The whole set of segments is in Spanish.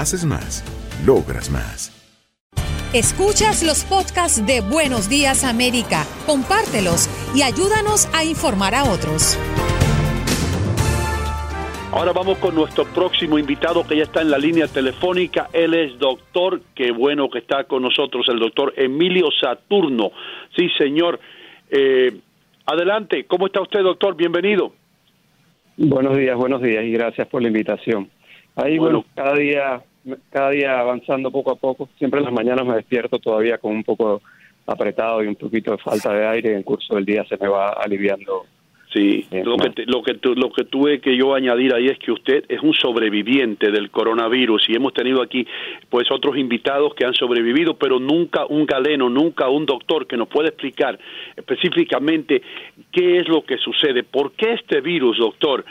Haces más logras más. Escuchas los podcasts de Buenos Días América, compártelos y ayúdanos a informar a otros. Ahora vamos con nuestro próximo invitado que ya está en la línea telefónica. Él es doctor, qué bueno que está con nosotros, el doctor Emilio Saturno. Sí, señor. Eh, adelante, ¿cómo está usted, doctor? Bienvenido. Buenos días, buenos días y gracias por la invitación. Ahí, bueno cada día cada día avanzando poco a poco. Siempre en las mañanas me despierto todavía con un poco apretado y un poquito de falta de aire. En el curso del día se me va aliviando. Sí, lo, que lo, que lo que tuve que yo añadir ahí es que usted es un sobreviviente del coronavirus y hemos tenido aquí pues otros invitados que han sobrevivido, pero nunca un galeno, nunca un doctor que nos pueda explicar específicamente qué es lo que sucede, por qué este virus, doctor,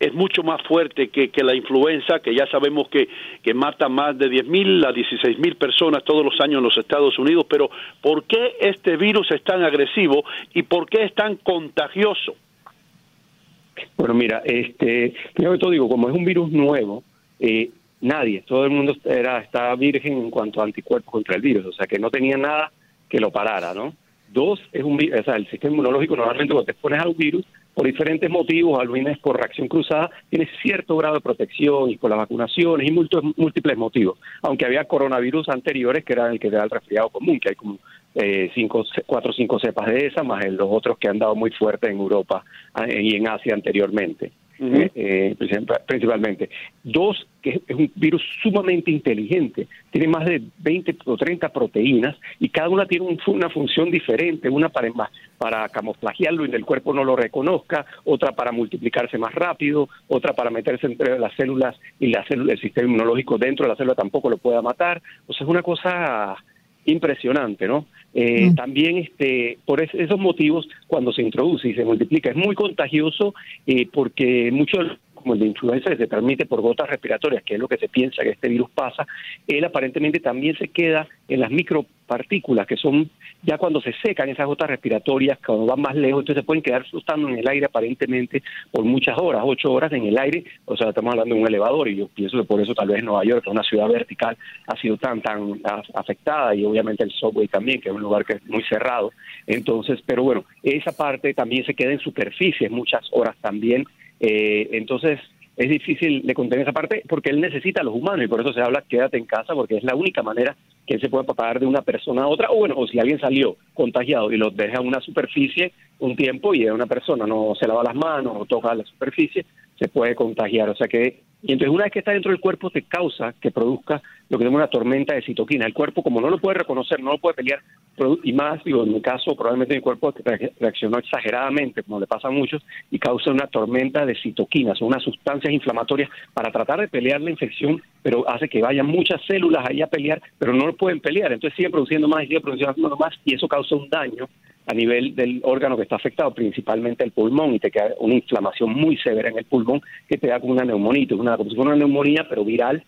es mucho más fuerte que, la influenza, que ya sabemos que, que mata más de 10.000 a 16.000 personas todos los años en los Estados Unidos, pero ¿por qué este virus es tan agresivo y por qué es tan contagioso? Bueno, mira, este, primero que todo digo, como es un virus nuevo, eh, nadie, todo el mundo era, estaba virgen en cuanto a anticuerpos contra el virus, o sea que no tenía nada que lo parara, ¿no? Dos, es un, o sea, el sistema inmunológico normalmente cuando te pones al virus, por diferentes motivos, es por reacción cruzada, tiene cierto grado de protección y con las vacunaciones y múltiples motivos. Aunque había coronavirus anteriores que eran el que da el resfriado común, que hay como eh, cinco, cuatro o cinco cepas de esa, más los otros que han dado muy fuerte en Europa ah, y en Asia anteriormente. Eh, eh, principalmente. Dos, que es un virus sumamente inteligente, tiene más de 20 o 30 proteínas y cada una tiene una función diferente, una para, para camuflajearlo y el cuerpo no lo reconozca, otra para multiplicarse más rápido, otra para meterse entre las células y la célula, el sistema inmunológico dentro de la célula tampoco lo pueda matar. O sea, es una cosa impresionante, ¿no? Eh, mm. También este, por esos motivos, cuando se introduce y se multiplica, es muy contagioso eh, porque muchos como el de influenza se transmite por gotas respiratorias, que es lo que se piensa que este virus pasa, él aparentemente también se queda en las micropartículas, que son ya cuando se secan esas gotas respiratorias, cuando van más lejos, entonces se pueden quedar flotando en el aire aparentemente por muchas horas, ocho horas en el aire, o sea, estamos hablando de un elevador y yo pienso que por eso tal vez Nueva York, que es una ciudad vertical, ha sido tan, tan afectada y obviamente el subway también, que es un lugar que es muy cerrado. Entonces, pero bueno, esa parte también se queda en superficie muchas horas también eh, entonces, es difícil de contener esa parte porque él necesita a los humanos y por eso se habla quédate en casa porque es la única manera que él se puede pagar de una persona a otra o bueno, o si alguien salió contagiado y lo deja en una superficie un tiempo y una persona no se lava las manos o toca la superficie, se puede contagiar. O sea que y entonces una vez que está dentro del cuerpo te causa que produzca lo que llama una tormenta de citoquina. El cuerpo como no lo puede reconocer, no lo puede pelear, y más, digo, en mi caso probablemente mi cuerpo reaccionó exageradamente, como le pasa a muchos, y causa una tormenta de citoquinas, son unas sustancias inflamatorias para tratar de pelear la infección, pero hace que vayan muchas células ahí a pelear, pero no lo pueden pelear, entonces sigue produciendo más y sigue produciendo más, y eso causa un daño a nivel del órgano que está afectado, principalmente el pulmón, y te queda una inflamación muy severa en el pulmón que te da como una neumonía, una, como si fuera una neumonía, pero viral,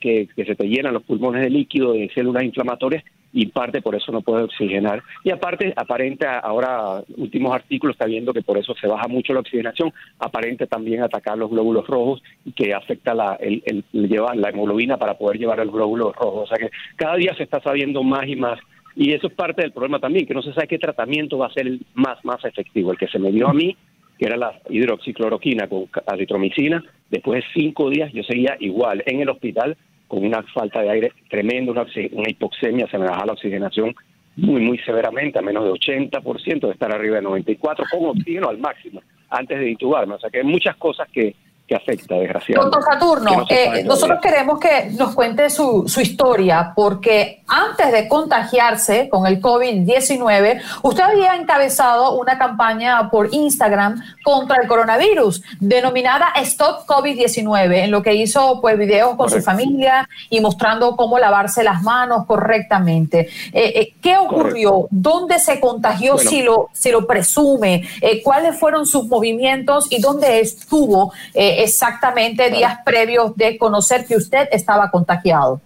que, se te llenan los pulmones de líquido, de células inflamatorias, y parte por eso no puede oxigenar. Y aparte, aparente ahora, últimos artículos está viendo que por eso se baja mucho la oxigenación, aparente también atacar los glóbulos rojos y que afecta la, el, llevar la hemoglobina para poder llevar el glóbulos rojos. O sea que cada día se está sabiendo más y más. Y eso es parte del problema también, que no se sabe qué tratamiento va a ser el más, más efectivo. El que se me dio a mí, que era la hidroxicloroquina con aritromicina, después de cinco días yo seguía igual en el hospital con una falta de aire tremenda, una, hipoxemia, se me baja la oxigenación muy, muy severamente, a menos de 80% de estar arriba de 94, con oxígeno al máximo, antes de intubarme. O sea que hay muchas cosas que, que afecta, desgraciadamente. Doctor Saturno, eh, nosotros queremos que nos cuente su, su, historia, porque antes de contagiarse con el COVID-19, usted había encabezado una campaña por Instagram contra el coronavirus, denominada Stop COVID-19, en lo que hizo pues videos con su familia y mostrando cómo lavarse las manos correctamente. Eh, eh, ¿Qué ocurrió? ¿Dónde se contagió si, lo, si lo presume? ¿Cuáles fueron sus movimientos y dónde estuvo? Exactamente días previos de conocer que usted estaba contagiado.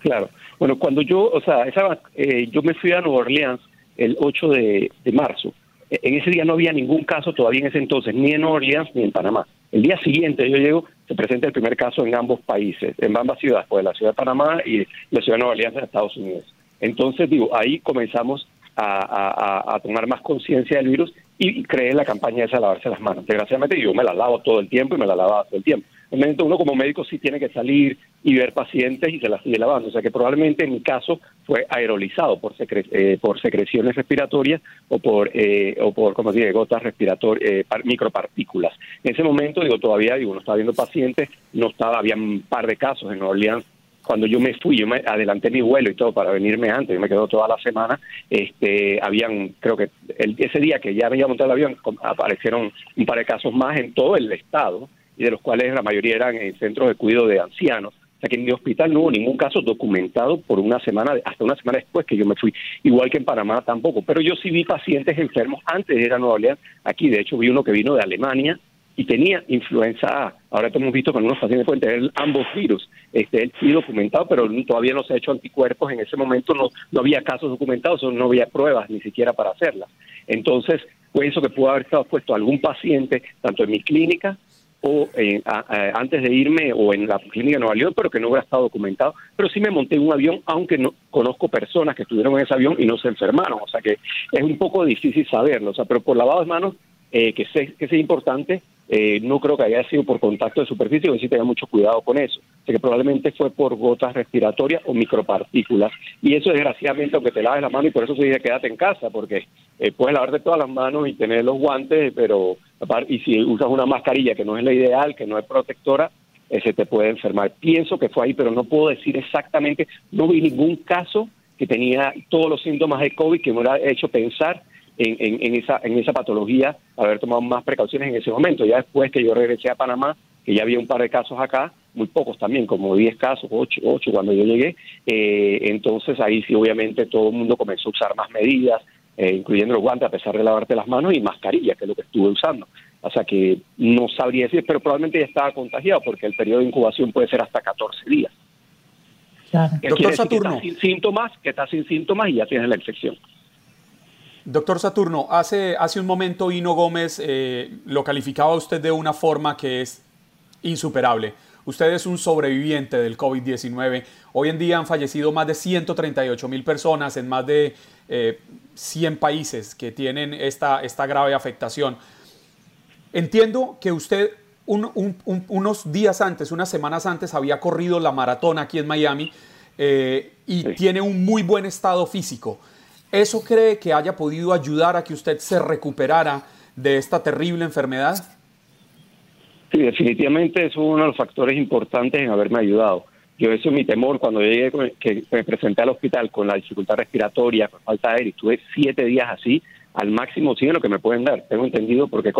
Claro. Bueno, cuando yo, o sea, esa, eh, yo me fui a Nueva Orleans el 8 de, marzo. E, en ese día no había ningún caso todavía en ese entonces, ni en Nueva Orleans ni en Panamá. El día siguiente yo llego, se presenta el primer caso en ambos países, en ambas ciudades, pues la ciudad de Panamá y la ciudad de Nueva Orleans en Estados Unidos. Entonces, digo, ahí comenzamos a, a tomar más conciencia del virus y creé la campaña esa de lavarse las manos. Desgraciadamente yo me la lavo todo el tiempo y me la lavaba todo el tiempo. momento uno como médico sí tiene que salir y ver pacientes y se las sigue lavando. O sea que probablemente en mi caso fue aerolizado por, eh, por secreciones respiratorias o por, eh, o por como dice, gotas respiratorias, eh, micropartículas. En ese momento, digo, todavía digo, no estaba viendo pacientes, no estaba, había un par de casos en Nueva Orleans cuando yo me fui, yo me adelanté mi vuelo y todo para venirme antes, yo me quedo toda la semana, este, habían, creo que el, ese día que ya había montado el avión, aparecieron un par de casos más en todo el estado, y de los cuales la mayoría eran en centros de cuidado de ancianos. O sea que en mi hospital no hubo ningún caso documentado por una semana, hasta una semana después que yo me fui. Igual que en Panamá tampoco. Pero yo sí vi pacientes enfermos antes de ir a Nueva Orleans. Aquí, de hecho, vi uno que vino de Alemania, y tenía influenza A. Ahora hemos visto que algunos pacientes pueden tener ambos virus. Este, él documentado, pero todavía no se ha hecho anticuerpos. En ese momento no, no había casos documentados, no había pruebas ni siquiera para hacerlas. Entonces, pienso que pudo haber estado puesto algún paciente, tanto en mi clínica o antes de irme o en la clínica de Nueva León, pero que no hubiera estado documentado. Pero sí me monté en un avión, aunque no conozco personas que estuvieron en ese avión y no se enfermaron. O sea que es un poco difícil saberlo. O sea, pero por lavado de manos, eh, que, sé, que es importante, eh, no creo que haya sido por contacto de superficie, que sí tenga mucho cuidado con eso. O que probablemente fue por gotas respiratorias o micropartículas. Y eso, desgraciadamente, aunque te laves la mano, y por eso se dice quédate en casa, porque eh, puedes lavarte todas las manos y tener los guantes, pero y si usas una mascarilla que no es la ideal, que no es protectora, eh, se te puede enfermar. Pienso que fue ahí, pero no puedo decir exactamente, no vi ningún caso que tenía todos los síntomas de COVID que me hubiera hecho pensar en, en, esa, en esa patología, haber tomado más precauciones en ese momento. Ya después que yo regresé a Panamá, que ya había un par de casos acá, muy pocos también, como 10 casos, 8, 8 cuando yo llegué, eh, entonces ahí sí obviamente todo el mundo comenzó a usar más medidas, eh, incluyendo los guantes a pesar de lavarte las manos y mascarilla, que es lo que estuve usando. O sea que no sabría decir, pero probablemente ya estaba contagiado porque el periodo de incubación puede ser hasta 14 días. Doctor Saturno. Que sin síntomas, que está sin síntomas y ya tienes la infección. Doctor Saturno, hace, hace un momento Hino Gómez eh, lo calificaba a usted de una forma que es insuperable. Usted es un sobreviviente del COVID-19. Hoy en día han fallecido más de 138 mil personas en más de 100 eh, países que tienen esta, esta grave afectación. Entiendo que usted unos días antes, unas semanas antes, había corrido la maratón aquí en Miami eh, y tiene un muy buen estado físico. ¿Eso cree que haya podido ayudar a que usted se recuperara de esta terrible enfermedad? Sí, definitivamente es uno de los factores importantes en haberme ayudado. Yo eso es mi temor cuando llegué, que me presenté al hospital con la dificultad respiratoria, con falta de aire, estuve siete días así, al máximo lo que me pueden dar. Tengo entendido porque he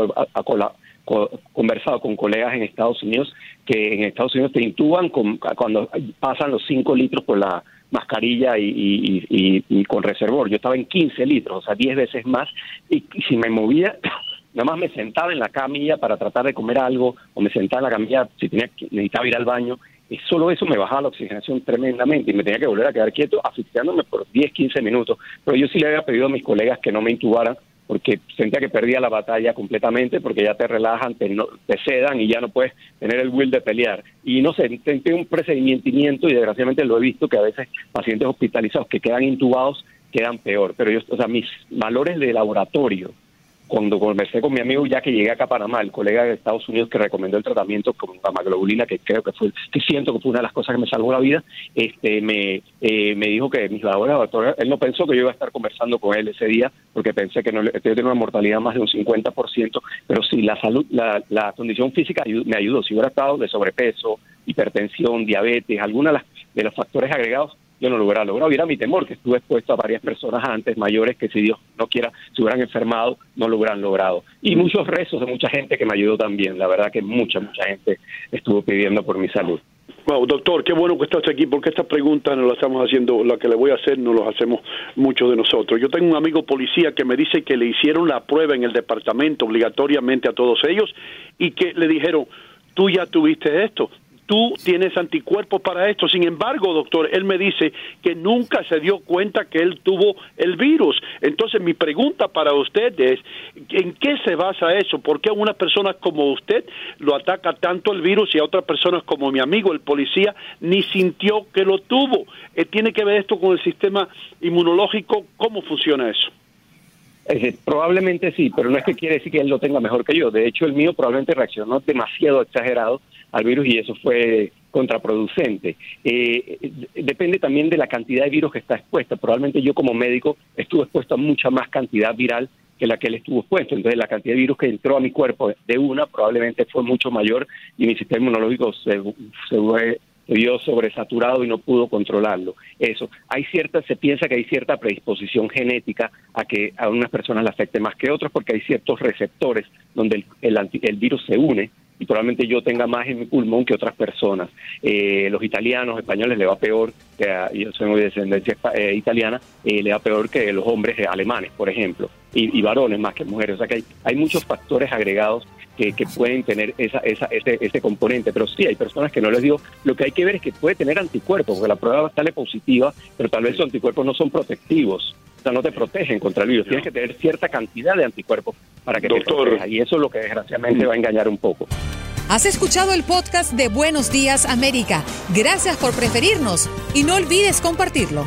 conversado con colegas en Estados Unidos que en Estados Unidos te intuban cuando pasan los cinco litros por la mascarilla y, con reservor. Yo estaba en 15 litros, o sea, 10 veces más, y, si me movía, nada más me sentaba en la camilla para tratar de comer algo, o me sentaba en la camilla si tenía necesitaba ir al baño, y solo eso me bajaba la oxigenación tremendamente y me tenía que volver a quedar quieto asfixiándome por 10, 15 minutos. Pero yo sí le había pedido a mis colegas que no me intubaran porque sentía que perdía la batalla completamente porque ya te relajan, te, no, te sedan y ya no puedes tener el will de pelear. Y no sé, intenté un procedimiento y desgraciadamente lo he visto que a veces pacientes hospitalizados que quedan intubados quedan peor. Pero yo, o sea, mis valores de laboratorio cuando conversé con mi amigo ya que llegué acá a Panamá, el colega de Estados Unidos que recomendó el tratamiento con gamaglobulina, que creo que fue, que siento que fue una de las cosas que me salvó la vida, este me, eh, me dijo que mis laboratorios, él no pensó que yo iba a estar conversando con él ese día, porque pensé que no yo tenía una mortalidad más de un 50%, pero sí, la salud, la, la condición física me ayudó. Si hubiera estado de sobrepeso, hipertensión, diabetes, alguna de, las, de los factores agregados, yo no lo hubiera logrado. Era mi temor, que estuve expuesto a varias personas antes, mayores, que si Dios no quiera, se hubieran enfermado, no lo hubieran logrado. Y muchos rezos de mucha gente que me ayudó también. La verdad que mucha, mucha gente estuvo pidiendo por mi salud. Wow, doctor, qué bueno que estás aquí, porque esta pregunta no la estamos haciendo, la que le voy a hacer no lo hacemos muchos de nosotros. Yo tengo un amigo policía que me dice que le hicieron la prueba en el departamento obligatoriamente a todos ellos y que le dijeron, tú ya tuviste esto, tú tienes anticuerpos para esto. Sin embargo, doctor, él me dice que nunca se dio cuenta que él tuvo el virus. Entonces, mi pregunta para usted es, ¿en qué se basa eso? ¿Por qué a una persona como usted lo ataca tanto el virus y a otras personas como mi amigo, el policía, ni sintió que lo tuvo? Eh, ¿Tiene que ver esto con el sistema inmunológico? ¿Cómo funciona eso? probablemente sí, pero no es que quiere decir que él lo tenga mejor que yo. De hecho, el mío probablemente reaccionó demasiado exagerado al virus y eso fue contraproducente. Eh, depende también de la cantidad de virus que está expuesta. Probablemente yo como médico estuve expuesto a mucha más cantidad viral que la que él estuvo expuesto. Entonces la cantidad de virus que entró a mi cuerpo de una probablemente fue mucho mayor y mi sistema inmunológico se, se vio sobresaturado y no pudo controlarlo. Eso, hay cierta, se piensa que hay cierta predisposición genética a que a unas personas le afecte más que otras porque hay ciertos receptores donde el, el, virus se une y probablemente yo tenga más en mi pulmón que otras personas. Eh, los italianos, españoles le va peor, que yo soy de descendencia eh, italiana, eh, le va peor que los hombres alemanes, por ejemplo, y, varones más que mujeres. O sea que hay, hay muchos factores agregados que, pueden tener esa, esa, ese, ese componente. Pero sí, hay personas que no les digo, lo que hay que ver es que puede tener anticuerpos, porque la prueba sale positiva, pero tal vez esos anticuerpos no son protectivos. O sea, no te protegen contra el virus. Tienes que tener cierta cantidad de anticuerpos para que te proteja. Y eso es lo que desgraciadamente va a engañar un poco. Has escuchado el podcast de Buenos Días América. Gracias por preferirnos y no olvides compartirlo.